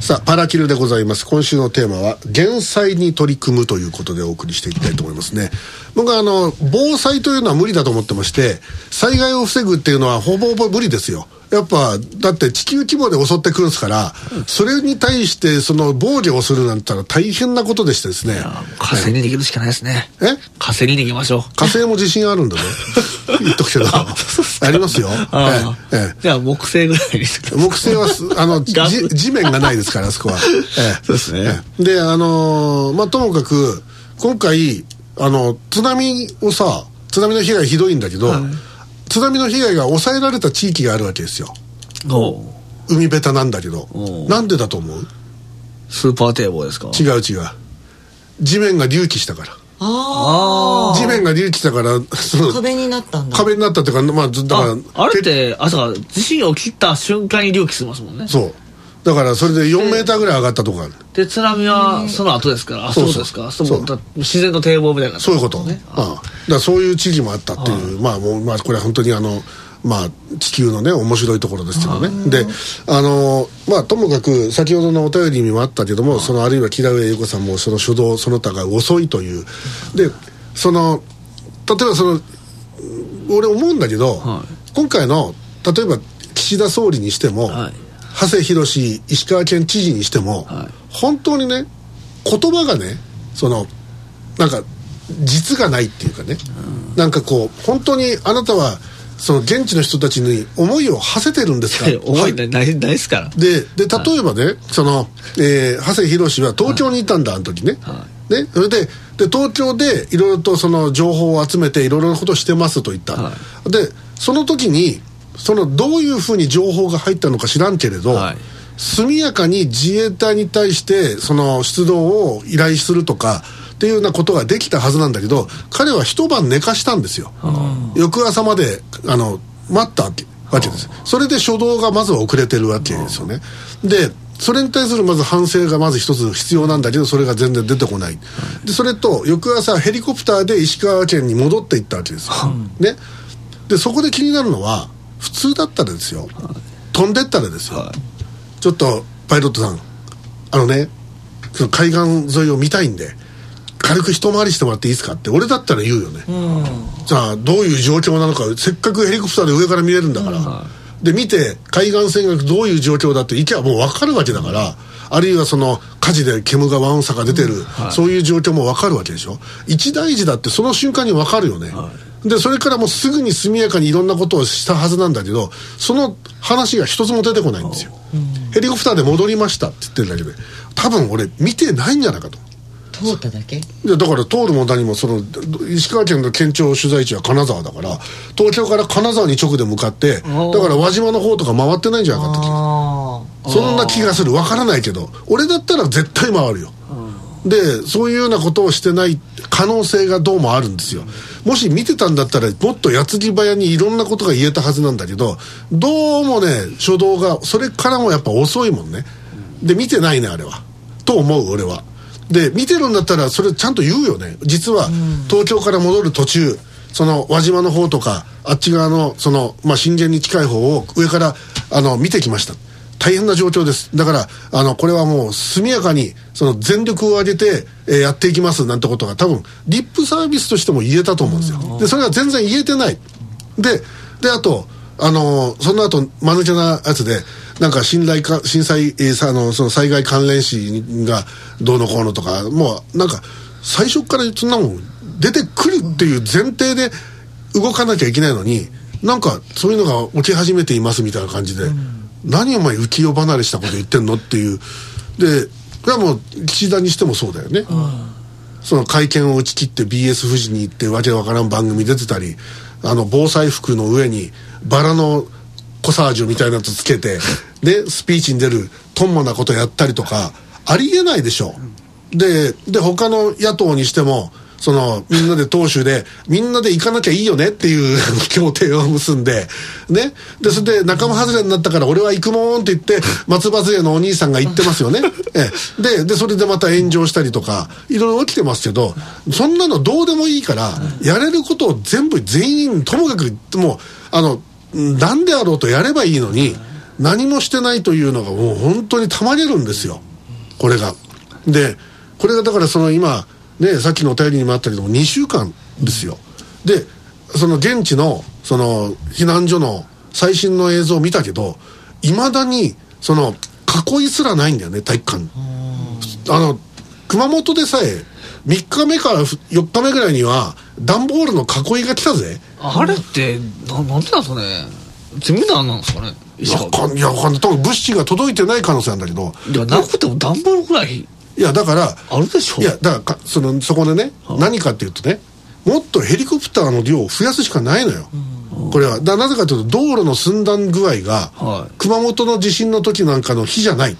さあパラキルでございます。今週のテーマは減災に取り組むということでお送りしていきたいと思いますね。僕はあの防災というのは無理だと思ってまして災害を防ぐっていうのはほぼほぼ無理ですよ。やっぱだって地球規模で襲ってくるんですから、それに対してその防御をするなんて言ったら大変なことでしてですね。火星に逃げるしかないですね。え？火星に逃げましょう。火星も自信あるんだね 言っとくけど。ありますよ。じゃあ木星ぐらいに木星はすあの 地面がないですからあそこは、ええ。そうですね。ええ。であのーまあともかく今回あの津波をさ津波の被害ひどいんだけど、津波の被害が抑えられた地域があるわけですよ。海べたなんだけど。なんでだと思う？スーパー堤防ですか？違う違う。地面が隆起したから。地面が隆起したからそのあ壁になったんだ。壁になったっていうかまあずだからああれってあそうか地震が起きた瞬間に隆起しますもんね。そうだからそれで4メーターぐらい上がったとこある。で津波はその後ですからあそそうそううですか？そうそう。だ自然の堤防みたいな。そういうこと、ね。うん、だそういう地域もあったっていう、まあもう、まあこれは本当にあの、まあ地球のね、面白いところですけどね。で、あの、まあともかく先ほどのお便りにもあったけども、そのあるいは木田上優子さんもその初動その他が遅いという。で、その、例えばその、俺思うんだけど、は今回の、例えば岸田総理にしても、はい長谷博石川県知事にしても、はい。本当にね言葉がねそのなんか実がないっていうかね、なんかこう本当にあなたはその現地の人たちに思いを馳せてるんですか？思いないないですから。でで例えばね、その、えー長谷博は東京にいたんだ、あの時ね。はねそれでで東京でいろいろとその情報を集めていろいろなことをしてますと言った、はでその時にそのどういうふうに情報が入ったのか知らんけれど、はい。速やかに自衛隊に対してその出動を依頼するとかっていうようなことができたはずなんだけど彼は一晩寝かしたんですよ、翌朝まであの待ったわけわけです。それで初動がまずは遅れてるわけですよね。でそれに対するまず反省がまず一つ必要なんだけどそれが全然出てこない。でそれと翌朝ヘリコプターで石川県に戻っていったわけですよ、ね。でそこで気になるのは普通だったらですよ。飛んでったらですよ、ちょっとパイロットさん。あのねその海岸沿いを見たいんで軽く一回りしてもらっていいですかって俺だったら言うよね、じゃあどういう状況なのかせっかくヘリコプターで上から見れるんだから、で見て海岸線がどういう状況だって行けばもう分かるわけだから、あるいはその火事で煙がワンサが出てる、そういう状況も分かるわけでしょ。一大事だってその瞬間に分かるよね、でそれからもうすぐに速やかにいろんなことをしたはずなんだけどその話が一つも出てこないんですよ、ヘリコプターで戻りましたって言ってるだけで多分俺見てないんじゃないかと。通っただけ？だから通るも何もその石川県の県庁所在地は金沢だから東京から金沢に直で向かってだから輪島の方とか回ってないんじゃないかってそんな気がする。わからないけど俺だったら絶対回るよ。でそういうようなことをしてない可能性がどうもあるんですよもし見てたんだったらもっと矢継ぎ早にいろんなことが言えたはずなんだけどどうもね初動がそれからもやっぱ遅いもんね。で見てないねあれは。と思う俺は。で見てるんだったらそれちゃんと言うよね。実は東京から戻る途中その輪島の方とかあっち側のその、まあ、震源に近い方を上からあの見てきました大変な状況です。だからあのこれはもう速やかにその全力を挙げて、えーやっていきますなんてことが多分リップサービスとしても言えたと思うんですよ。でそれが全然言えてない。でであとあのその後間抜けなやつでなんか信頼か震災、えーさあのその災害関連死がどうのこうのとかもうなんか最初からそんなもん出てくるっていう前提で動かなきゃいけないのになんかそういうのが起き始めていますみたいな感じで、何お前浮世離れしたこと言ってんのっていう。でこれはもう岸田にしてもそうだよね、その会見を打ち切って BS 富士に行ってわけわからん番組出てたりあの防災服の上にバラのコサージュみたいなやつつけてでスピーチに出るとんまなことやったりとかありえないでしょ。でで他の野党にしてもそのみんなで党首でみんなで行かなきゃいいよねっていう協定を結んでね。でそれで仲間外れになったから俺は行くもんって言って松葉杖のお兄さんが言ってますよね。ええ。ででそれでまた炎上したりとかいろいろ起きてますけどそんなのどうでもいいからやれることを全部全員ともかくもうあのなんであろうとやればいいのに何もしてないというのがもう本当にたまげるんですよ。これが。でこれがだからその今ねさっきのお便りにもあったけども2週間ですよ。でその現地のその避難所の最新の映像を見たけどいまだにその囲いすらないんだよね体育館。にあの熊本でさえ3日目から4日目ぐらいには段ボールの囲いが来たぜ。あれってななんでなんですかね。全部なんなんですかね。いやわかんいやわかんない。多分物資が届いてない可能性なんだけど。いやなくても段ボールぐらいいやだからあるでしょ。いやだからかそのそこでね、何かっていうとねもっとヘリコプターの量を増やすしかないのよ、これは。だなぜかというと道路の寸断具合が、はい。熊本の地震の時なんかの日じゃない。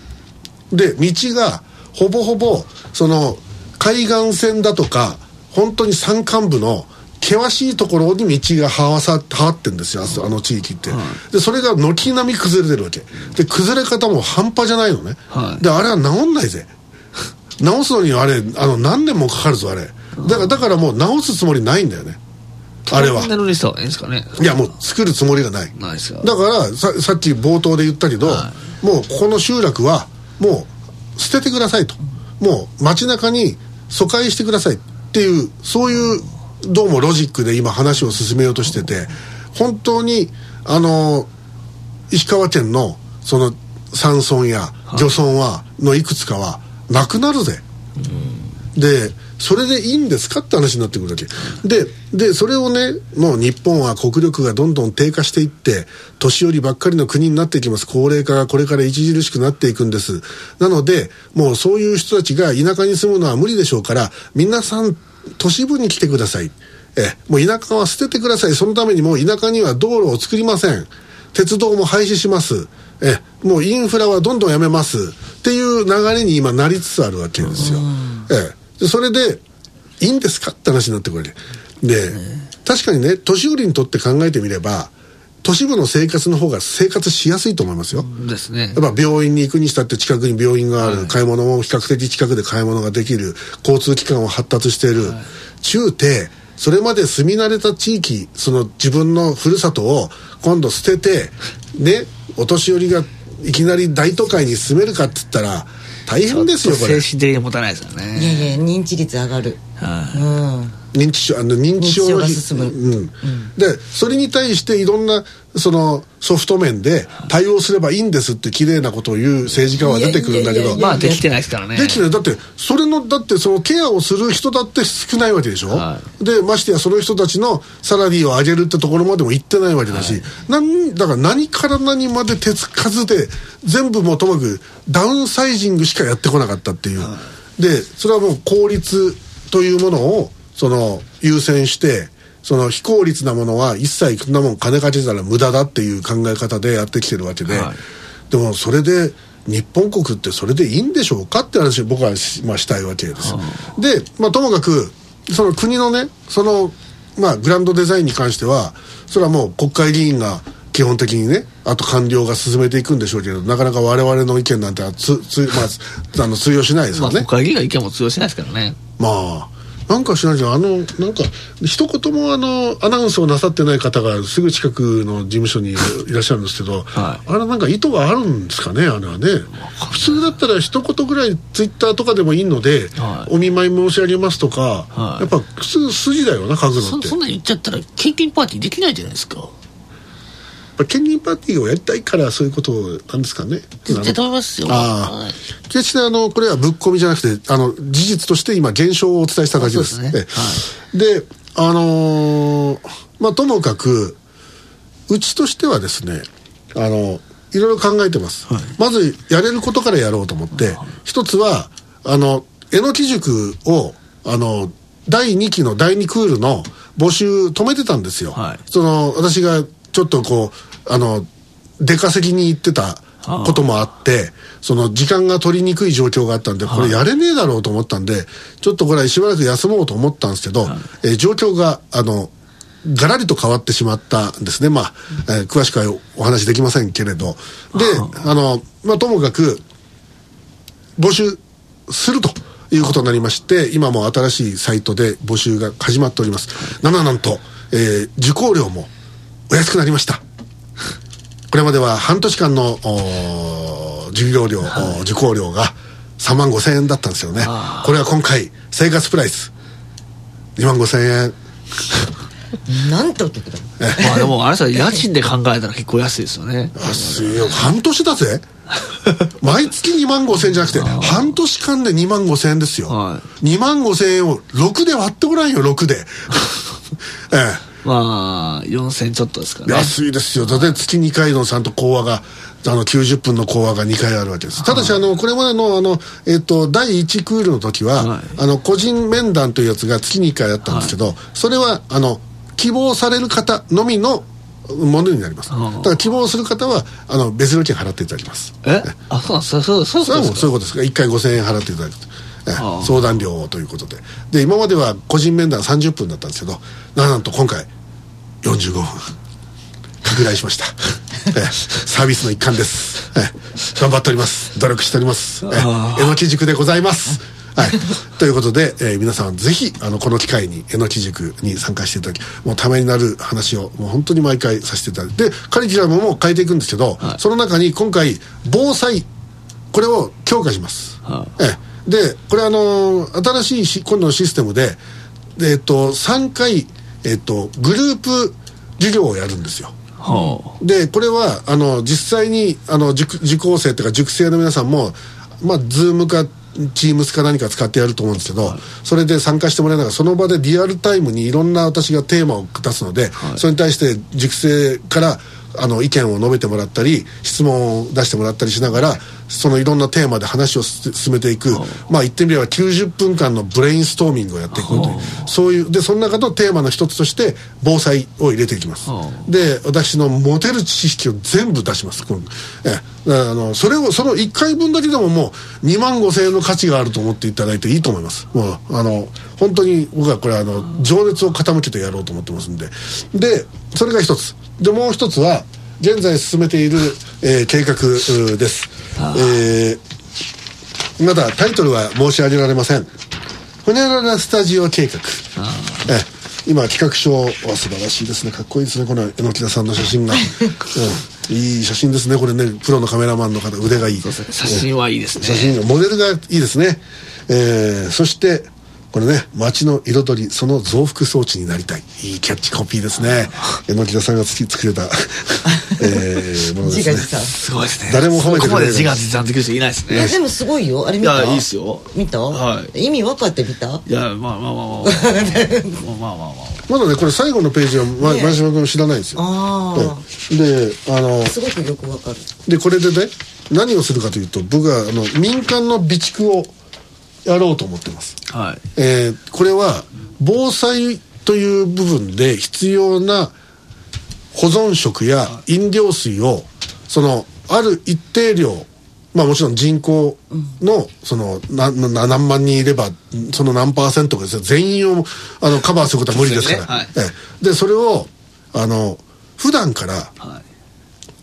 で道がほぼほぼその海岸線だとか本当に山間部の険しいところに道がはわさはわってんですよあの地域って、でそれが軒並み崩れてるわけ。で崩れ方も半端じゃないのね、はい。であれは治んないぜ直すのにはあれあの何年もかかるぞあれ。だからだからもう直すつもりないんだよね。あれは。トンネルにした方がいいんですかね。いやもう作るつもりがない。ないですかだからささっき冒頭で言ったけど、はもうここの集落はもう捨ててくださいと。もう街中に疎開してくださいっていうそういうどうもロジックで今話を進めようとしてて本当にあの石川県のその山村や漁村はのいくつかはなくなるぜ、でそれでいいんですかって話になってくるわけ。ででそれをねもう日本は国力がどんどん低下していって年寄りばっかりの国になっていきます。高齢化がこれから著しくなっていくんです。なのでもうそういう人たちが田舎に住むのは無理でしょうから皆さん都市部に来てください。えもう田舎は捨ててください。そのためにもう田舎には道路を作りません。鉄道も廃止します。えもうインフラはどんどんやめますっていう流れに今なりつつあるわけですよ、ええ。でそれでいいんですかって話になってくるわけ。で確かにね年寄りにとって考えてみれば都市部の生活の方が生活しやすいと思いますよ、ですね。やっぱ病院に行くにしたって近くに病院がある、買い物も比較的近くで買い物ができる交通機関は発達している、中低それまで住み慣れた地域その自分のふるさとを今度捨ててねお年寄りがいきなり大都会に住めるかっつったら大変ですよこれ。精神的に持たないですよいやねいや認知率上がる。はい。うん認知症あの認知症が進む。うん。でそれに対していろんなそのソフト面で対応すればいいんですって綺麗なことを言う政治家は出てくるんだけど。まあできてないですからね。できてない。だってそれのだってそのケアをする人だって少ないわけでしょ、はでましてやその人たちのサラリーを上げるってところまでも行ってないわけだし、なんだから何から何まで手つかずで全部もうともかくダウンサイジングしかやってこなかったっていう、でそれはもう効率というものをその優先してその非効率なものは一切そんなもん金かけたら無駄だっていう考え方でやってきてるわけで、はいでもそれで日本国ってそれでいいんでしょうかって話を僕はし,、まあ、したいわけです。で、まあ、ともかくその国のねその、まあ、グランドデザインに関してはそれはもう国会議員が基本的にねあと官僚が進めていくんでしょうけどなかなか我々の意見なんてはつつ、まあ、あの通用しないですまあよね。国会議員が意見も通用しないですからねまあなんか知らないけどあのなんか一言もあのアナウンスをなさってない方がすぐ近くの事務所にいらっしゃるんですけど、はあれなんか意図があるんですかねあれはね。普通だったら一言ぐらいツイッターとかでもいいので、はい。お見舞い申し上げますとか、はい。やっぱ普通筋だよな書くのって。そそんなん言っちゃったら献金パーティーできないじゃないですか県民パーティーをやりたいからそういうことなんですかね。絶対ますよ。ああ。はい。決してあのこれはぶっ込みじゃなくてあの事実として今現象をお伝えしただけです。そうですね。ええ。であのーまあともかくうちとしてはですねあのいろいろ考えてます、まずやれることからやろうと思って。一つはあのえのき塾をあの第2期の第2クールの募集止めてたんですよ、はい。その私がちょっとこうあの出稼ぎに行ってたこともあってその時間が取りにくい状況があったんでこれやれねえだろうと思ったんでちょっとこれしばらく休もうと思ったんですけど、えー状況があのガラリと変わってしまったんですね。まあ、えー詳しくはお話できませんけれど。であのまあともかく募集するということになりまして今も新しいサイトで募集が始まっております。なななんと、えー受講料もお安くなりました。これまでは半年間のお授業料、お受講料が3万5千円だったんですよね。これは今回生活プライス2万5千円。なんてお得だ。まあでもあれさ家賃で考えたら結構安いですよね。安いよ。半年だぜ。毎月2万5千円じゃなくて半年間で2万5千円ですよ、は2万5千円を6で割ってごらんよ6で。ええまあ4000ちょっとですかね。安いですよ。だって月2回のちゃんと講話があの90分の講話が2回あるわけです。ただしあのこれまでのあの、えっと第1クールの時は、はい。あの個人面談というやつが月に1回あったんですけど、それはあの希望される方のみのものになります。だから希望する方はあの別料金払っていただきます。え？あそうそうそうそうそうそういうことです。が1回5000円払っていただくと相談料ということで。で今までは個人面談30分だったんですけどなんと今回45分拡大しました。ええサービスの一環です。ええ頑張っております。努力しております。えのき塾でございます。はい、ということで、えー皆さんぜひあのこの機会にえのき塾に参加していただきもうためになる話をもう本当に毎回させていただいてでカリキュラムも変えていくんですけど、はい。その中に今回防災これを強化します、はええでこれあのー新しいし今度のシステムででえっと3回えっとグループ授業をやるんですよ。はでこれはあの実際にあの塾受講生というか塾生の皆さんもまあズームかチームスか何か使ってやると思うんですけど、それで参加してもらいながらその場でリアルタイムにいろんな私がテーマを出すので、それに対して塾生からあの意見を述べてもらったり質問を出してもらったりしながらそのいろんなテーマで話をす進めていく、まあ言ってみれば90分間のブレインストーミングをやっていくという。そういうでその中のテーマの一つとして防災を入れていきます。はで私の持てる知識を全部出しますこのえあのそれをその1回分だけでももう2万5千円の価値があると思っていただいていいと思います。もうあの本当に僕はこれあの情熱を傾けてやろうと思ってますんで。でそれが一つ。でもう一つは現在進めている、えー計画うです。えーまだタイトルは申し上げられません。ホニャララスタジオ計画。ええ。今企画書は素晴らしいですね。かっこいいですね。この榎木田さんの写真が、うん、いい写真ですね。これねプロのカメラマンの方腕がいい写真はいいですね。写真モデルがいいですね、えーそしてこれね街の彩りその増幅装置になりたい。いいキャッチコピーですね。榎木田さんがつき作れた、えー、ものですね。自画自賛。すごいですね。誰も褒めてくれない。そこまで自画自賛できる人いないですね。いやでもすごいよ。あれ見た？いやいいっすよ。見た、はい。意味分かって見た？いやまあまあまあまあまあ。まあまあまあまだねこれ最後のページは前島君知らないんですよ、であのあすごくよく分かる。でこれでね何をするかというと僕はあの民間の備蓄をやろうと思ってます、はい。えーこれは防災という部分で必要な保存食や飲料水をそのある一定量まあもちろん人口のその何万人いればその何パーセントかですね全員をあのカバーすることは無理ですから。そうですええ。でそれをあの普段からは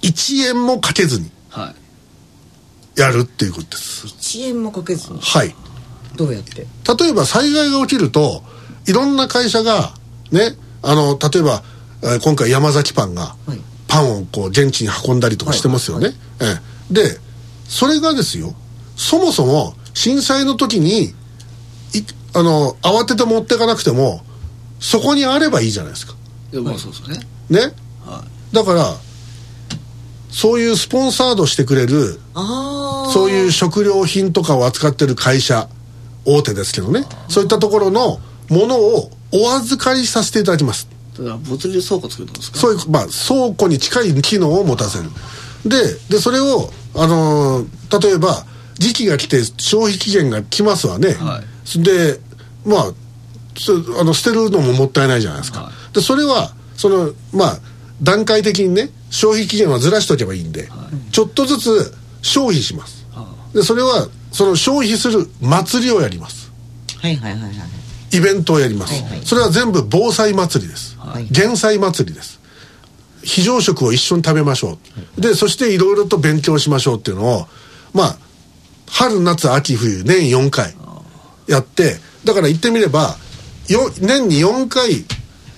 い。1円もかけずにはい。やるっていうことです。1円もかけずに。はいどうやって？例えば災害が起きるといろんな会社がねあの例えば、えー今回山崎パンがはい。パンをこう現地に運んだりとかしてますよね、ええ。でそれがですよ。そもそも震災の時にいあの慌てて持ってかなくてもそこにあればいいじゃないですか。まあそうですね。ね。はだからそういうスポンサードしてくれるそういう食料品とかを扱ってる会社大手ですけどね。そういったところのものをお預かりさせていただきます。いだから物流倉庫作るってことですか？そういう、まあ、倉庫に近い機能を持たせる。ででそれを、あのー例えば時期が来て消費期限が来ますわね、はでまあそあの捨てるのももったいないじゃないですか、はでそれはそのまあ段階的にね消費期限はずらしとけばいいんで、ちょっとずつ消費します。あでそれはその消費する祭りをやります。はいはいはいはい。イベントをやります、はいはい。それは全部防災祭りです、はい。減災祭りです。非常食を一緒に食べましょう、でそしていろいろと勉強しましょうっていうのをまあ春夏秋冬年4回やってだから言ってみればよ年に4回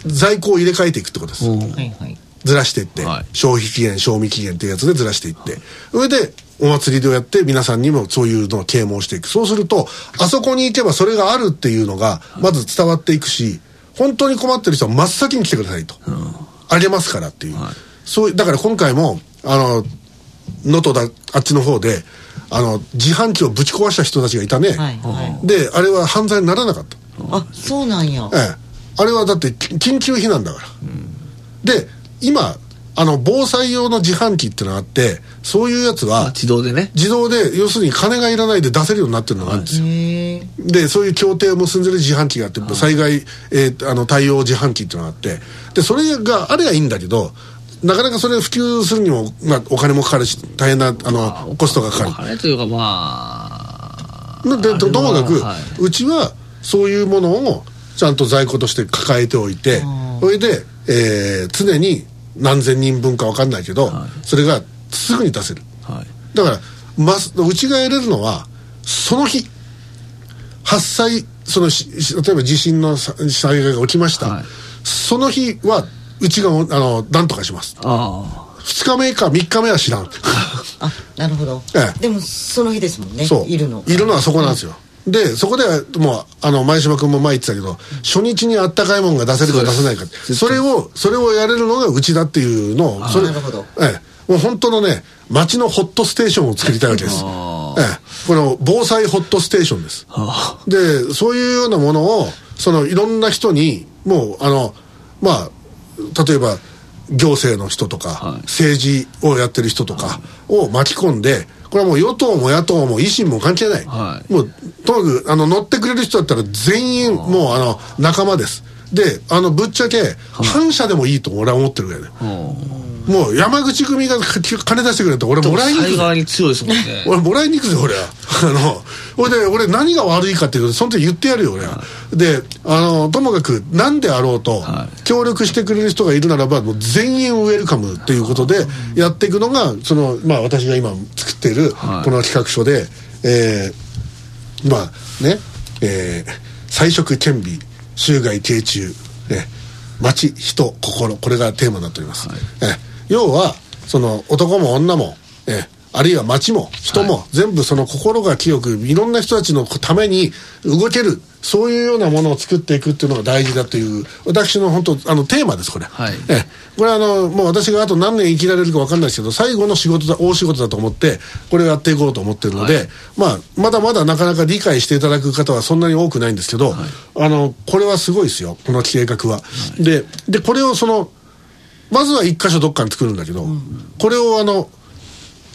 在庫を入れ替えていくってことです、うんはいはい。ずらしていって、はい。消費期限賞味期限っていうやつでずらしていって、それでお祭りでやって皆さんにもそういうのを啓蒙していく。そうするとあそこに行けばそれがあるっていうのがまず伝わっていくし本当に困ってる人は真っ先に来てくださいと、あげますからっていう、そういうだから今回もあの能登だあっちの方であの自販機をぶち壊した人たちがいたね、はいはであれは犯罪にならなかった。あそうなんや。ええ、あれはだってき緊急避難だから、で今あの防災用の自販機ってのがあってそういうやつあは自動でね。自動で要するに金がいらないで出せるようになってるのがあるんですよ、でそういう協定を結んでる自販機があって、災害、えーあの対応自販機っていうのがあってでそれがあれはいいんだけどなかなかそれ普及するにも、まあ、お金もかかるし大変なあのコストがかかる。あれというかまあでとともかく、はい。うちはそういうものをちゃんと在庫として抱えておいてそれで、えー常に何千人分か分かんないけど、それがすぐに出せる。はい。だから、ます、うちがやれるのはその日。発災そのしし例えば地震のさ災害が起きました、はい。その日はうちがあの何とかします。あ2日目か3日目は知らん。あなるほど、ええ。でもその日ですもんね。そう。いるの。いるのはそこなんですよ、でそこではもうあの前島君も前言ってたけど初日にあったかいもんが出せるか出せないかそれをそれをやれるのがうちだっていうのをそれなるほど。ええ。もう本当のね街のホットステーションを作りたいわけです、あええ、この防災ホットステーションです。あでそういうようなものをそのいろんな人にもうあのまあ例えば行政の人とか、はい。政治をやってる人とかを巻き込んでこれはもう与党も野党も維新も関係ない、はい。もうとにかくあの乗ってくれる人だったら全員もうあの仲間です。であのぶっちゃけ反社でもいいと俺は思ってるぐらいだようん。もう山口組がか金出してくれたら俺もらいに行く災害に強いですもんね。俺もらいに行くぜ俺は。あの俺で俺何が悪いかっていうとその時言ってやるよ俺は、であのともかく何であろうと、は協力してくれる人がいるならばもう全員ウェルカムっていうことでやっていくのがそのまあ私が今作っているはい。この企画書で、えーまあねえー彩色兼備州外慶中、ね、町人心これがテーマになっております、え要はその男も女も、えあるいは町も人も、全部その心が清くいろんな人たちのために動けるそういうようなものを作っていくっていうのが大事だという私の本当あのテーマですこれ、はい。えこれはあのもう私があと何年生きられるか分かんないですけど最後の仕事だ大仕事だと思ってこれをやっていこうと思ってるので、まあまだまだなかなか理解していただく方はそんなに多くないんですけど、あのこれはすごいですよこの計画は、ででこれをそのまずは一箇所どっかに作るんだけど、これをあの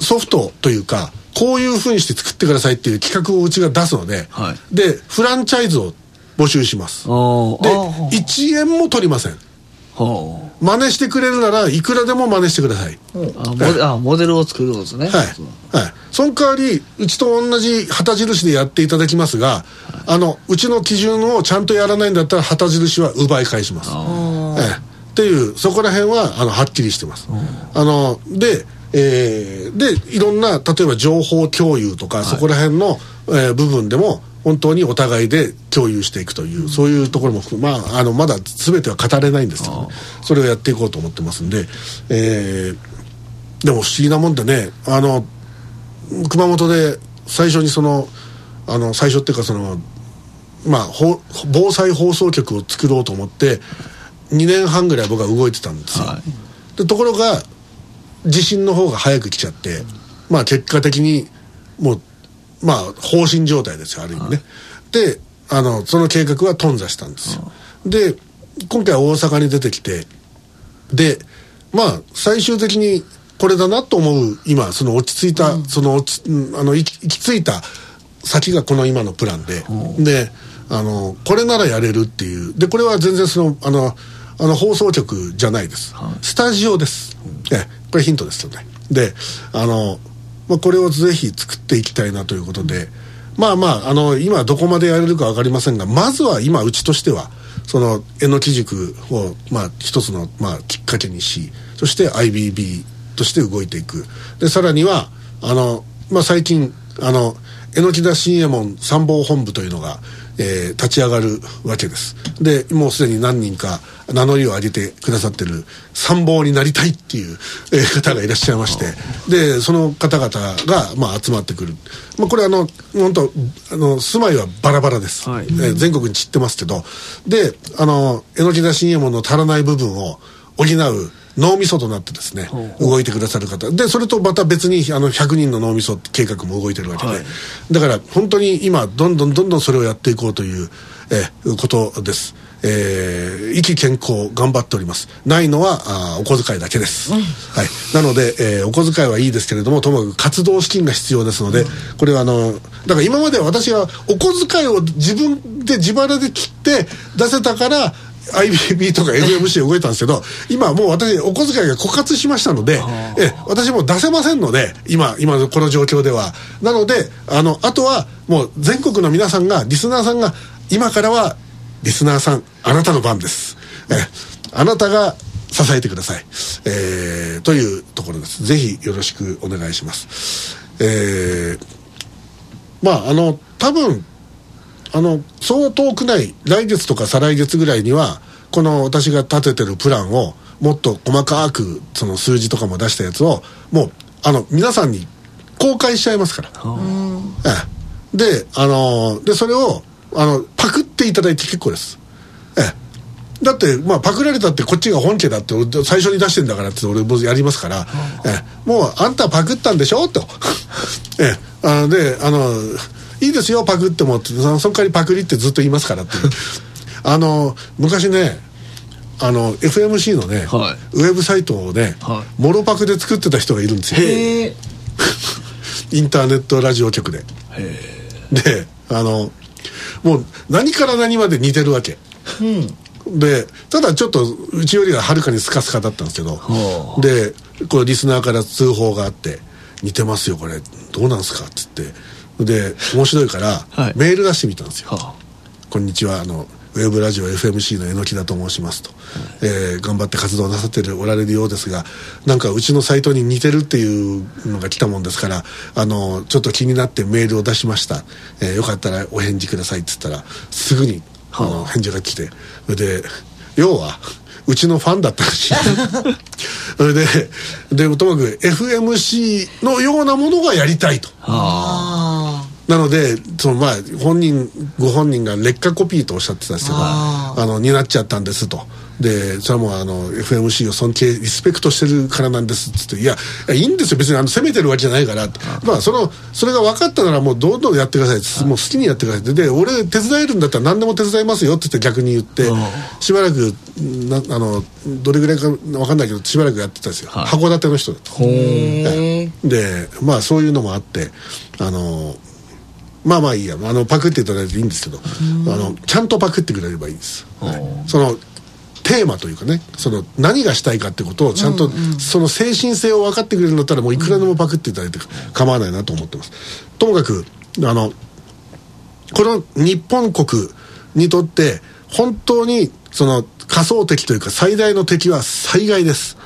ソフトというかこういうふうにして作ってくださいっていう企画をうちが出すので、はい。でフランチャイズを募集します。であー。1円も取りません。ほ真似してくれるならいくらでも真似してください、うあモデあモデルを作ることですね。はい、はい、その代わりうちと同じ旗印でやっていただきますが、あのうちの基準をちゃんとやらないんだったら旗印は奪い返します、ええ。っていうそこら辺はあのはっきりしてます、あのでえーでいろんな例えば情報共有とか、そこら辺の、えー部分でも本当にお互いで共有していくという、そういうところも含めまああのまだ全ては語れないんですけど、ね、それをやっていこうと思ってますんで、えーでも不思議なもんでねあの熊本で最初にそのあの最初っていうかそのまあほ防災放送局を作ろうと思って2年半ぐらい僕は動いてたんですよ、はい。でところが地震の方が早く来ちゃってまあ結果的にもうまあ放心状態ですよある意味ね、であのその計画は頓挫したんですよ、で今回大阪に出てきてでまあ最終的にこれだなと思う今その落ち着いた、その落ちうんあの行き行き着いた先がこの今のプランで、であのこれならやれるっていう。でこれは全然そのあのあの放送局じゃないです、スタジオです、ええこれヒントですよね。であの、まあ、これをぜひ作っていきたいなということで、まあまああの今どこまでやれるか分かりませんがまずは今うちとしてはそのえのき塾を、まあ、一つの、まあ、きっかけにしそして IBB として動いていく。でさらにはあの、まあ、最近あの榎木田新右衛門参謀本部というのが、えー立ち上がるわけです。でもうすでに何人か名乗りを上げてくださってる参謀になりたいっていう、えー方がいらっしゃいまして。でその方々が、まあ、集まってくる、まあ、これあの本当あの住まいはバラバラです、はい。えー全国に散ってますけど。であの榎木田信右衛門の足らない部分を補う脳みそとなってですね動いてくださる方。でそれとまた別にあの100人の脳みそ計画も動いてるわけで、はい。だから本当に今どんどんどんどんそれをやっていこうという、えーことです。えー、意気健康頑張っております。ないのはあーお小遣いだけです、はい、なので、えーお小遣いはいいですけれどもともかく活動資金が必要ですので、これはあのだから今までは私はお小遣いを自分で自腹で切って出せたから IBB とか FMC 動いたんですけど今はもう私お小遣いが枯渇しましたのでえ私もう出せませんので今今のこの状況では。なのであのあとはもう全国の皆さんがリスナーさんが今からはリスナーさんあなたの番です。えあなたが支えてください、えーというところです。ぜひよろしくお願いします。えーまああの多分あのそう遠くない来月とか再来月ぐらいにはこの私が立ててるプランをもっと細かくその数字とかも出したやつをもうあの皆さんに公開しちゃいますから、ええ。であのでそれをあのパクっていただいて結構です。ええ。だって、まあ、パクられたってこっちが本家だって俺最初に出してんだからって俺もやりますから、ええ。もうあんたパクったんでしょ？と、ええ。あのであのいいですよパクっても。ってそのその代わりパクリってずっと言いますからっていう。あの昔ねあの FMC のね、はウェブサイトをね、はモロパクで作ってた人がいるんですよ。インターネットラジオ局で。であのもう何から何まで似てるわけ。でただちょっとうちよりははるかにスカスカだったんですけど。はでこれリスナーから通報があって「似てますよこれ。どうなんすか?」っつってで面白いから、はい。メール出してみたんですよ。はこんにちはあのウェブラジオ FMC の榎木田と申しますと、えー頑張って活動なさってるおられるようですがなんかうちのサイトに似てるっていうのが来たもんですからあのちょっと気になってメールを出しました、えーよかったらお返事くださいっつったらすぐにあ。の返事が来て。それで要はうちのファンだったらしい。それででともかく FMC のようなものがやりたいと。あなのでそのまあ本人ご本人が劣化コピーとおっしゃってたんですけどああのになっちゃったんですと。でそれはもうあの FMC を尊敬リスペクトしてるからなんですっつっていやいやいいんですよ。別にあの責めてるわけじゃないからまあそのそれが分かったならもうどんどんやってくださいもう好きにやってくださいで俺手伝えるんだったら何でも手伝いますよって言って逆に言ってしばらくなあのどれぐらいか分かんないけどしばらくやってたんですよ、はい。函館の人だと。でまあそういうのもあってあのまあまあいいやあのパクっていただいていいんですけどあのちゃんとパクってくれればいいです、はい。そのテーマというかねその何がしたいかってことをちゃんと、その精神性を分かってくれるんだったらもういくらでもパクっていただいて構わないなと思ってます。ともかくあのこの日本国にとって本当にその仮想敵というか最大の敵は災害です、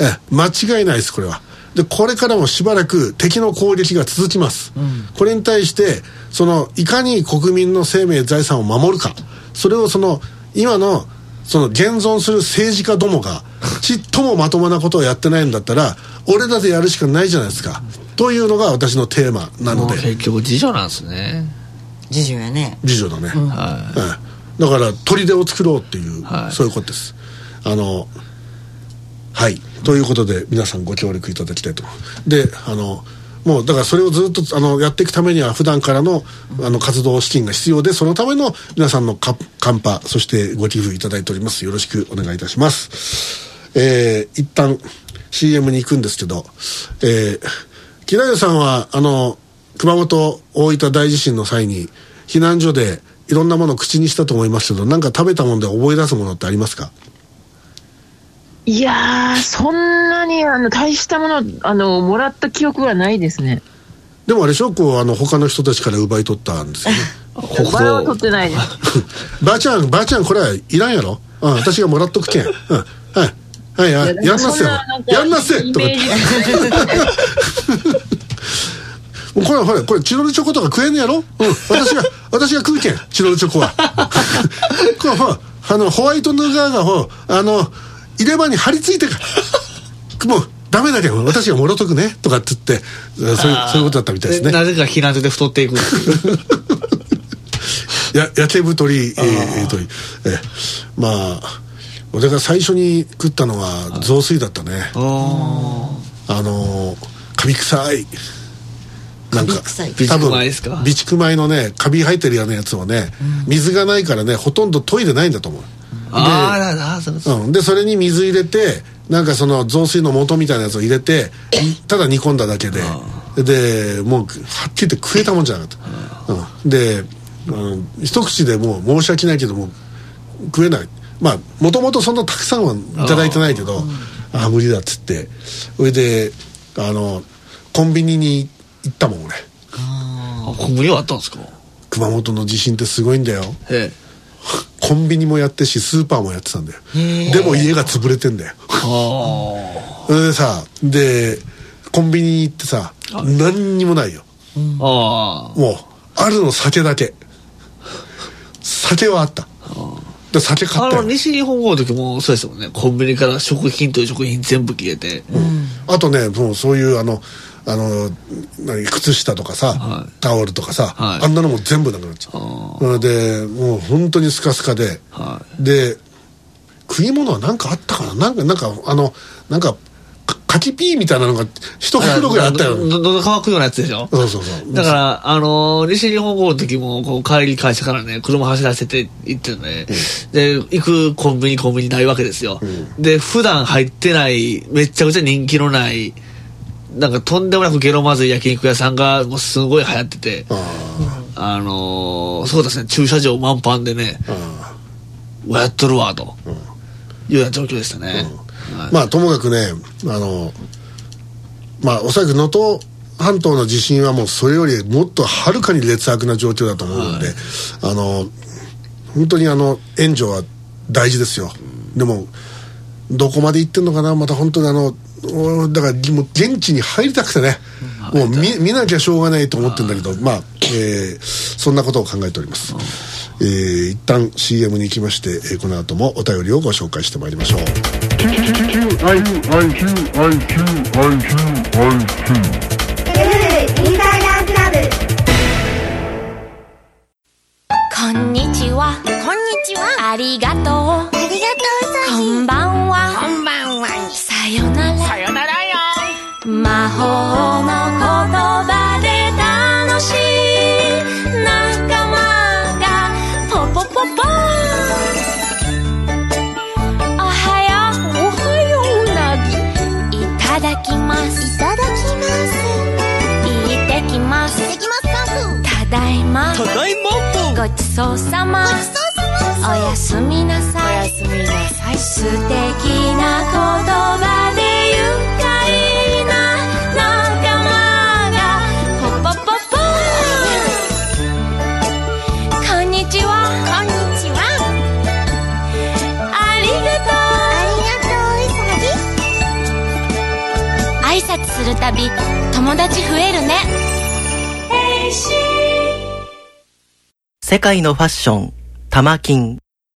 ええ間違いないですこれは。でこれからもしばらく敵の攻撃が続きます、これに対してそのいかに国民の生命財産を守るか。それをその今のその現存する政治家どもが ちっともまともなことをやってないんだったら俺らでやるしかないじゃないですか。というのが私のテーマなので。もう結局次女なんですね。次女やね。次女だね、はええ。だから砦を作ろうっていう、はい。そういうことです。あのはい。ということで皆さんご協力いただきたいと。であのもうだからそれをずっとあのやっていくためには普段からのあの活動資金が必要でそのための皆さんのカカンパそしてご寄付いただいております。よろしくお願いいたします。えー、一旦 CM に行くんですけどえー、木田さんはあの熊本大分大地震の際に避難所でいろんなものを口にしたと思いますけど何か食べたもので覚え出すものってありますか？いやー、そんなにあの大したものあのもらった記憶はないですね。でもあれでしょこうあの他の人たちから奪い取ったんですよね。いバラは取ってないです。ばあちゃんばあちゃんこれはいらんやろ？うん私がもらっとくけん。うん。はい。はいややんなっせよ。やんなっせイとか もうこれほらこれチロルチョコとか食えんねやろ？うん。私が 私が食うけんチロルチョコは。こうあのホワイトヌガーがほうあの入れ歯に張り付いてから。もうダメだけど私がもろとくね。とかって言ってそういうそういうことだったみたいですね。なぜか避難所で太っていく。ややけ太り、えー、とりえーまあ俺が最初に食ったのは雑炊だったね。ああのーカビ臭い。なんかカビ臭い。備蓄米ですか？多分備蓄米のねカビ生えてるようなやつをね、水がないからねほとんど研いでないんだと思うああうん、でそれに水入れてなんかその雑炊の素みたいなやつを入れてただ煮込んだだけで。でもうはっきり言って食えたもんじゃなかった、うん、で、うん、一口でもう申し訳ないけどもう食えない。まあもともとそんなたくさんはいただいてないけどああ。無理だっつって。それであのコンビニに行ったもん俺。あ小麦はあったんですか？熊本の地震ってすごいんだよ。ええコンビニもやってしスーパーもやってたんだよ。でも家が潰れてんだよ。あそれでさでコンビニ行ってさ何にもないよ。ああもうあるの酒だけ。酒はあった。で酒買あった西日本豪の時もそうですもんね。コンビニから食品という食品全部消えて、あとねもうそういうあのあの何靴下とかさ、はい。タオルとかさ、はい。あんなのも全部なくなっちゃう。それでもう本当にスカスカで、はで食い物は何かあったかな？なんかなんかあのなんかか柿ピーみたいなのが一袋ぐらいあったよ。のの喉乾くようなやつでしょそうそうそうだから、あのー西日本豪の時も、こう、帰り会社からね、車走らせて行ってね、で、行くコンビニ、コンビニないわけですよ。で、普段入ってない、めっちゃくちゃ人気のない、なんかとんでもなくゲロまずい焼肉屋さんが、もうすごい流行ってて、ああのーそうですね、駐車場満帆でね、やっとるわ、と。いうような状況でしたね。はい。ーまあともかくねあのまあおそらく能登半島の地震はもうそれよりもっとはるかに劣悪な状況だと思うので、あの本当にあの援助は大事ですよ、でもどこまで行ってんのかなまた本当にあのおだからもう現地に入りたくてね、もう見見なきゃしょうがないと思ってるんだけど、まあ、えーそんなことを考えております、えー一旦 CM に行きまして、えーこの後もお便りをご紹介してまいりましょうこんにちは。こんにちは。ありがとう。ありがとう魔法の言葉で楽しい仲間がポポポポおはよう。おはようなぎ。いただきます。いただきます。いってきます。いってきますただいま。ただいまごちそうさま。ごちそうさま。おやすみなさい。おやすみなさい。素敵な言葉で拶するたび友達増えるね。世界のファッション、玉金。